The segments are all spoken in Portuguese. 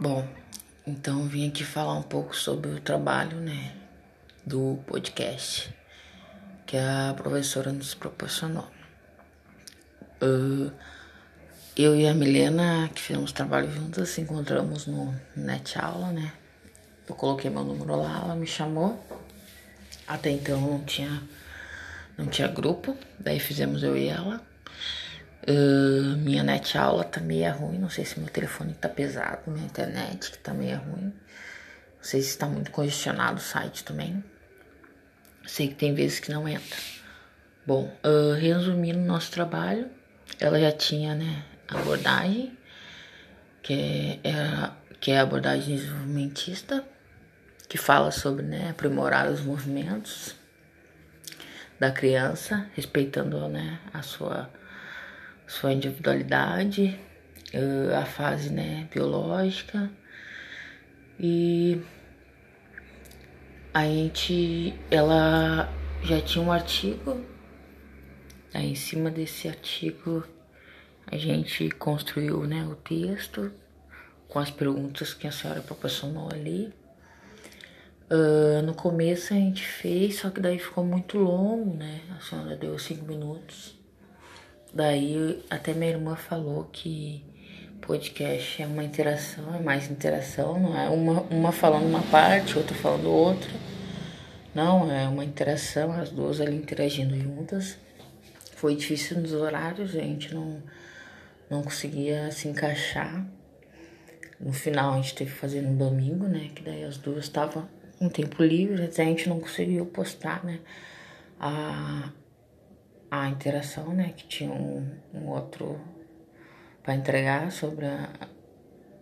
Bom, então vim aqui falar um pouco sobre o trabalho, né, do podcast que a professora nos proporcionou. Uh, eu e a Milena, que fizemos trabalho juntas, encontramos no net aula, né? Eu coloquei meu número lá, ela me chamou. Até então não tinha, não tinha grupo, daí fizemos eu e ela. Uh, minha net aula tá meio ruim, não sei se meu telefone tá pesado, minha internet que tá meio ruim. Não sei se está muito congestionado o site também. Sei que tem vezes que não entra. Bom, uh, resumindo nosso trabalho, ela já tinha, né, abordagem, que é, que é a abordagem desenvolvimentista, que fala sobre, né, aprimorar os movimentos da criança, respeitando, né, a sua sua individualidade, uh, a fase né, biológica. E a gente ela já tinha um artigo aí em cima desse artigo a gente construiu né, o texto com as perguntas que a senhora proporcionou ali. Uh, no começo a gente fez só que daí ficou muito longo né a senhora deu cinco minutos Daí até minha irmã falou que podcast é uma interação, é mais interação, não é uma, uma falando uma parte, outra falando outra. Não, é uma interação, as duas ali interagindo juntas. Foi difícil nos horários, a gente não, não conseguia se encaixar. No final a gente teve que fazer no domingo, né? Que daí as duas estavam em tempo livre, a gente não conseguiu postar, né? A, a interação, né? Que tinha um, um outro para entregar sobre a,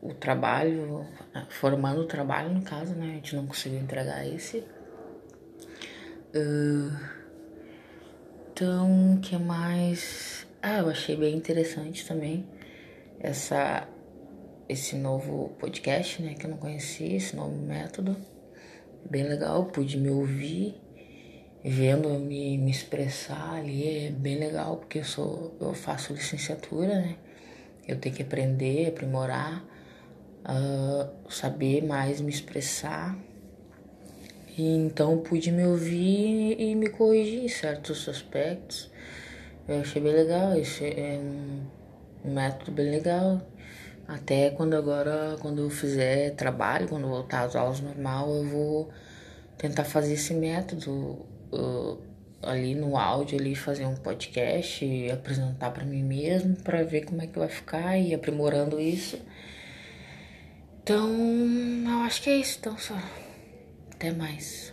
o trabalho, formando o trabalho no caso, né? A gente não conseguiu entregar esse. Uh, então, o que mais? Ah, eu achei bem interessante também essa esse novo podcast, né? Que eu não conhecia, esse novo método. Bem legal, pude me ouvir vendo eu me, me expressar ali é bem legal, porque eu sou eu faço licenciatura, né? Eu tenho que aprender, aprimorar, uh, saber mais me expressar. E então pude me ouvir e me corrigir em certos aspectos. Eu achei bem legal, esse é um, método bem legal. Até quando agora, quando eu fizer trabalho, quando voltar às aulas normal, eu vou tentar fazer esse método uh, ali no áudio ali fazer um podcast e apresentar para mim mesmo para ver como é que vai ficar e aprimorando isso. Então, eu acho que é isso, então só. Até mais.